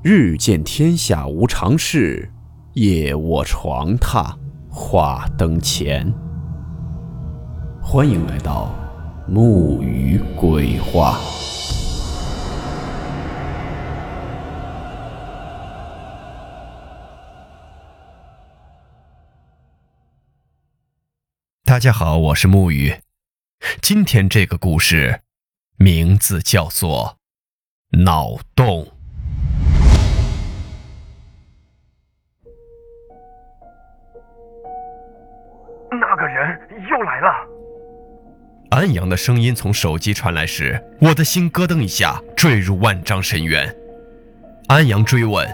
日见天下无常事，夜卧床榻话灯前。欢迎来到木鱼鬼话。大家好，我是木鱼。今天这个故事名字叫做《脑洞》。那个人又来了。安阳的声音从手机传来时，我的心咯噔一下，坠入万丈深渊。安阳追问：“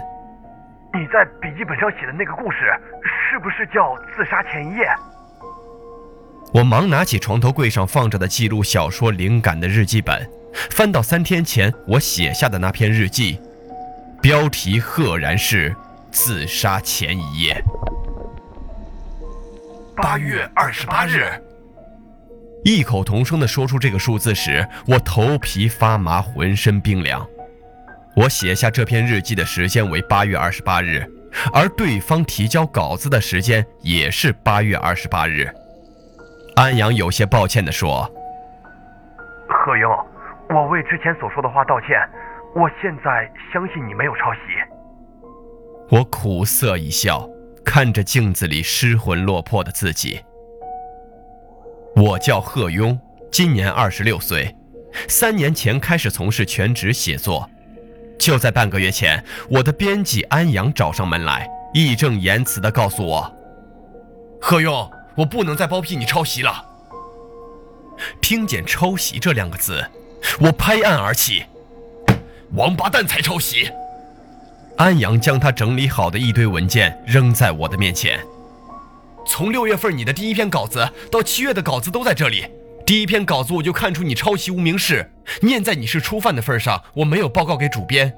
你在笔记本上写的那个故事，是不是叫《自杀前一夜》？”我忙拿起床头柜上放着的记录小说灵感的日记本，翻到三天前我写下的那篇日记，标题赫然是《自杀前一夜》。八月二十八日，异口同声地说出这个数字时，我头皮发麻，浑身冰凉。我写下这篇日记的时间为八月二十八日，而对方提交稿子的时间也是八月二十八日。安阳有些抱歉地说：“贺英，我为之前所说的话道歉。我现在相信你没有抄袭。”我苦涩一笑。看着镜子里失魂落魄的自己，我叫贺庸，今年二十六岁，三年前开始从事全职写作。就在半个月前，我的编辑安阳找上门来，义正言辞地告诉我：“贺庸，我不能再包庇你抄袭了。”听见“抄袭”这两个字，我拍案而起：“王八蛋才抄袭！”安阳将他整理好的一堆文件扔在我的面前。从六月份你的第一篇稿子到七月的稿子都在这里。第一篇稿子我就看出你抄袭无名氏，念在你是初犯的份上，我没有报告给主编。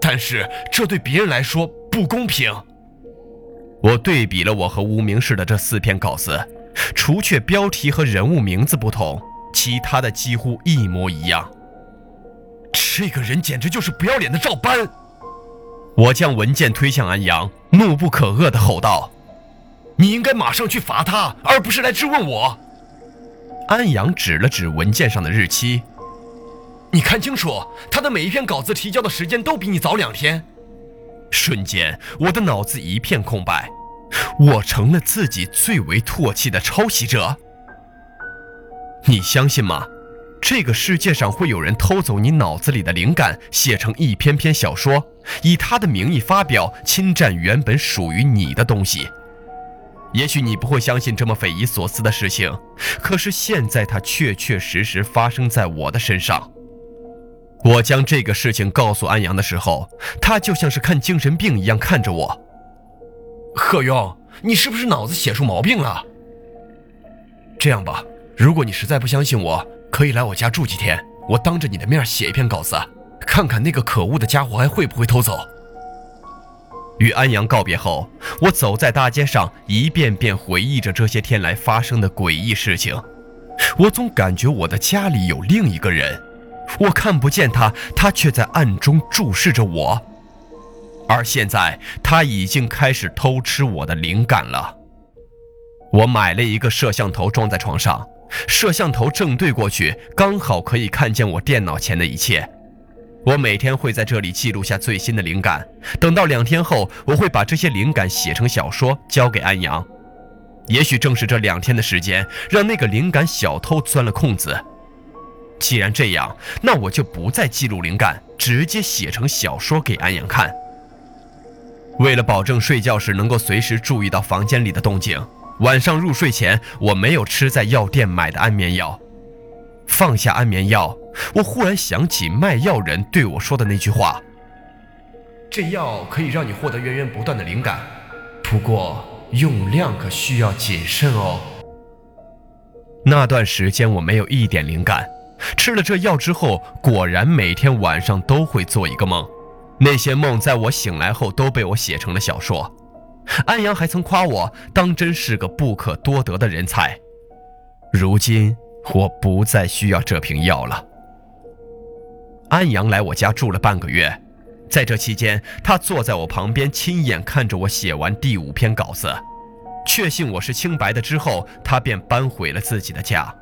但是这对别人来说不公平。我对比了我和无名氏的这四篇稿子，除却标题和人物名字不同，其他的几乎一模一样。这个人简直就是不要脸的照搬。我将文件推向安阳，怒不可遏地吼道：“你应该马上去罚他，而不是来质问我。”安阳指了指文件上的日期：“你看清楚，他的每一篇稿子提交的时间都比你早两天。”瞬间，我的脑子一片空白，我成了自己最为唾弃的抄袭者。你相信吗？这个世界上会有人偷走你脑子里的灵感，写成一篇篇小说，以他的名义发表，侵占原本属于你的东西。也许你不会相信这么匪夷所思的事情，可是现在它确确实实发生在我的身上。我将这个事情告诉安阳的时候，他就像是看精神病一样看着我。贺庸，你是不是脑子写出毛病了？这样吧，如果你实在不相信我。可以来我家住几天，我当着你的面写一篇稿子，看看那个可恶的家伙还会不会偷走。与安阳告别后，我走在大街上，一遍遍回忆着这些天来发生的诡异事情。我总感觉我的家里有另一个人，我看不见他，他却在暗中注视着我。而现在，他已经开始偷吃我的灵感了。我买了一个摄像头，装在床上。摄像头正对过去，刚好可以看见我电脑前的一切。我每天会在这里记录下最新的灵感，等到两天后，我会把这些灵感写成小说交给安阳。也许正是这两天的时间，让那个灵感小偷钻了空子。既然这样，那我就不再记录灵感，直接写成小说给安阳看。为了保证睡觉时能够随时注意到房间里的动静。晚上入睡前，我没有吃在药店买的安眠药。放下安眠药，我忽然想起卖药人对我说的那句话：“这药可以让你获得源源不断的灵感，不过用量可需要谨慎哦。”那段时间我没有一点灵感，吃了这药之后，果然每天晚上都会做一个梦，那些梦在我醒来后都被我写成了小说。安阳还曾夸我当真是个不可多得的人才。如今我不再需要这瓶药了。安阳来我家住了半个月，在这期间，他坐在我旁边，亲眼看着我写完第五篇稿子，确信我是清白的之后，他便搬回了自己的家。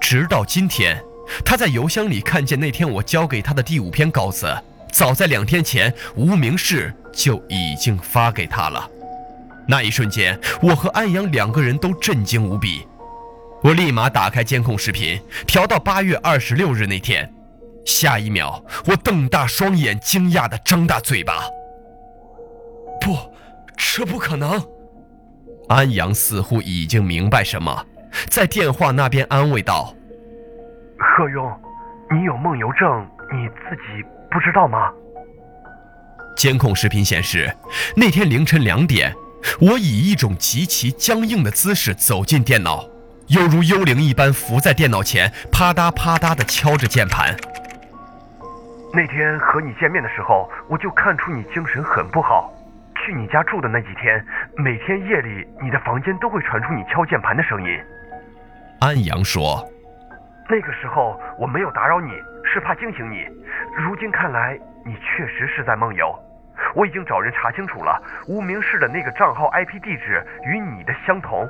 直到今天，他在邮箱里看见那天我交给他的第五篇稿子，早在两天前，无名氏就已经发给他了。那一瞬间，我和安阳两个人都震惊无比。我立马打开监控视频，调到八月二十六日那天。下一秒，我瞪大双眼，惊讶地张大嘴巴。不，这不可能！安阳似乎已经明白什么，在电话那边安慰道：“贺庸，你有梦游症，你自己不知道吗？”监控视频显示，那天凌晨两点，我以一种极其僵硬的姿势走进电脑，犹如幽灵一般伏在电脑前，啪嗒啪嗒地敲着键盘。那天和你见面的时候，我就看出你精神很不好。去你家住的那几天，每天夜里你的房间都会传出你敲键盘的声音。安阳说：“那个时候我没有打扰你，是怕惊醒你。如今看来，你确实是在梦游。我已经找人查清楚了，无名氏的那个账号 IP 地址与你的相同，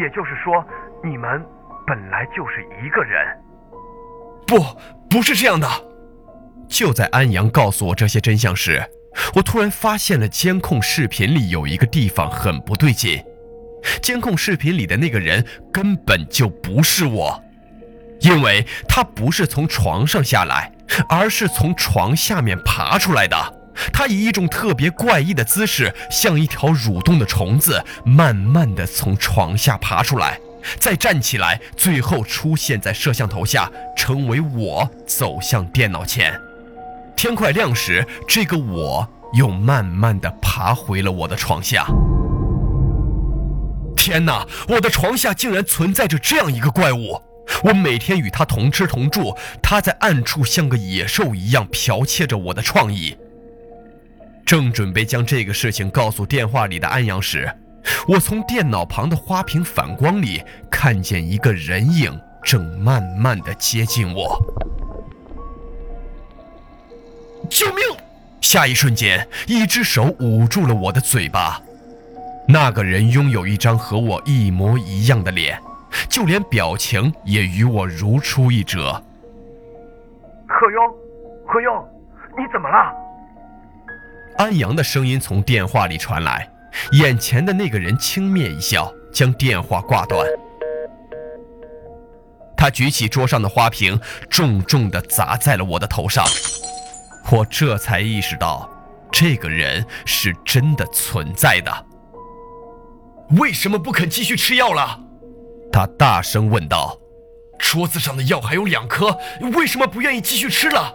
也就是说，你们本来就是一个人。不，不是这样的。”就在安阳告诉我这些真相时，我突然发现了监控视频里有一个地方很不对劲。监控视频里的那个人根本就不是我，因为他不是从床上下来，而是从床下面爬出来的。他以一种特别怪异的姿势，像一条蠕动的虫子，慢慢的从床下爬出来，再站起来，最后出现在摄像头下，成为我走向电脑前。天快亮时，这个我又慢慢的爬回了我的床下。天哪，我的床下竟然存在着这样一个怪物！我每天与他同吃同住，他在暗处像个野兽一样剽窃着我的创意。正准备将这个事情告诉电话里的安阳时，我从电脑旁的花瓶反光里看见一个人影正慢慢的接近我。救命！下一瞬间，一只手捂住了我的嘴巴。那个人拥有一张和我一模一样的脸，就连表情也与我如出一辙。贺庸，贺庸，你怎么了？安阳的声音从电话里传来。眼前的那个人轻蔑一笑，将电话挂断。他举起桌上的花瓶，重重地砸在了我的头上。我这才意识到，这个人是真的存在的。为什么不肯继续吃药了？他大声问道。桌子上的药还有两颗，为什么不愿意继续吃了？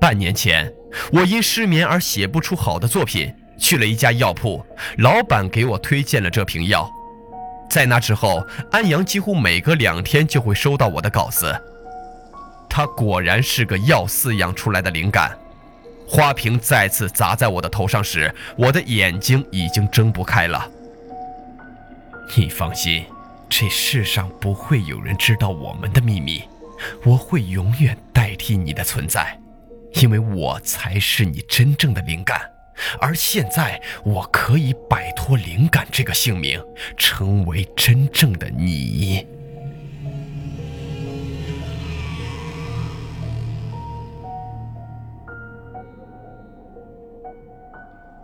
半年前，我因失眠而写不出好的作品，去了一家药铺，老板给我推荐了这瓶药。在那之后，安阳几乎每隔两天就会收到我的稿子。他果然是个药饲养出来的灵感。花瓶再次砸在我的头上时，我的眼睛已经睁不开了。你放心，这世上不会有人知道我们的秘密。我会永远代替你的存在，因为我才是你真正的灵感。而现在，我可以摆脱灵感这个姓名，成为真正的你。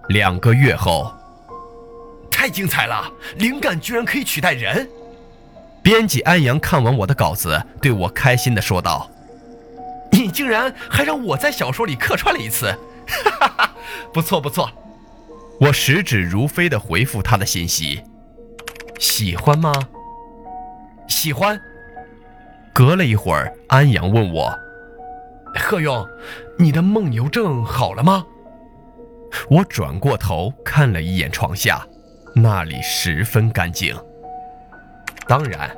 两个月后，太精彩了！灵感居然可以取代人。编辑安阳看完我的稿子，对我开心地说道：“你竟然还让我在小说里客串了一次，哈哈哈，不错不错。”我食指如飞地回复他的信息：“喜欢吗？喜欢。”隔了一会儿，安阳问我：“贺勇，你的梦游症好了吗？”我转过头看了一眼床下，那里十分干净。当然，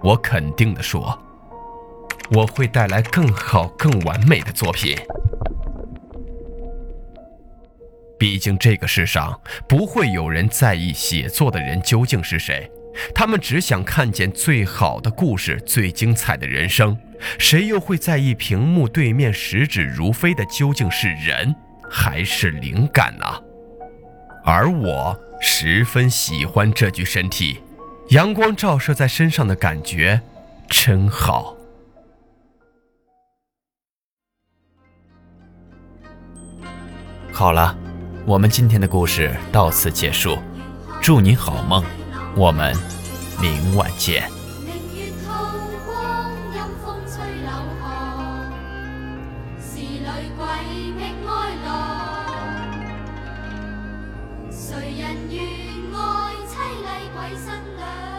我肯定地说，我会带来更好、更完美的作品。毕竟这个世上不会有人在意写作的人究竟是谁，他们只想看见最好的故事、最精彩的人生，谁又会在意屏幕对面食指如飞的究竟是人还是灵感呢？而我十分喜欢这具身体，阳光照射在身上的感觉真好。好了，我们今天的故事到此结束，祝你好梦，我们明晚见。明月透光，阴风吹柳巷，是女鬼觅哀人愿爱凄厉鬼新娘？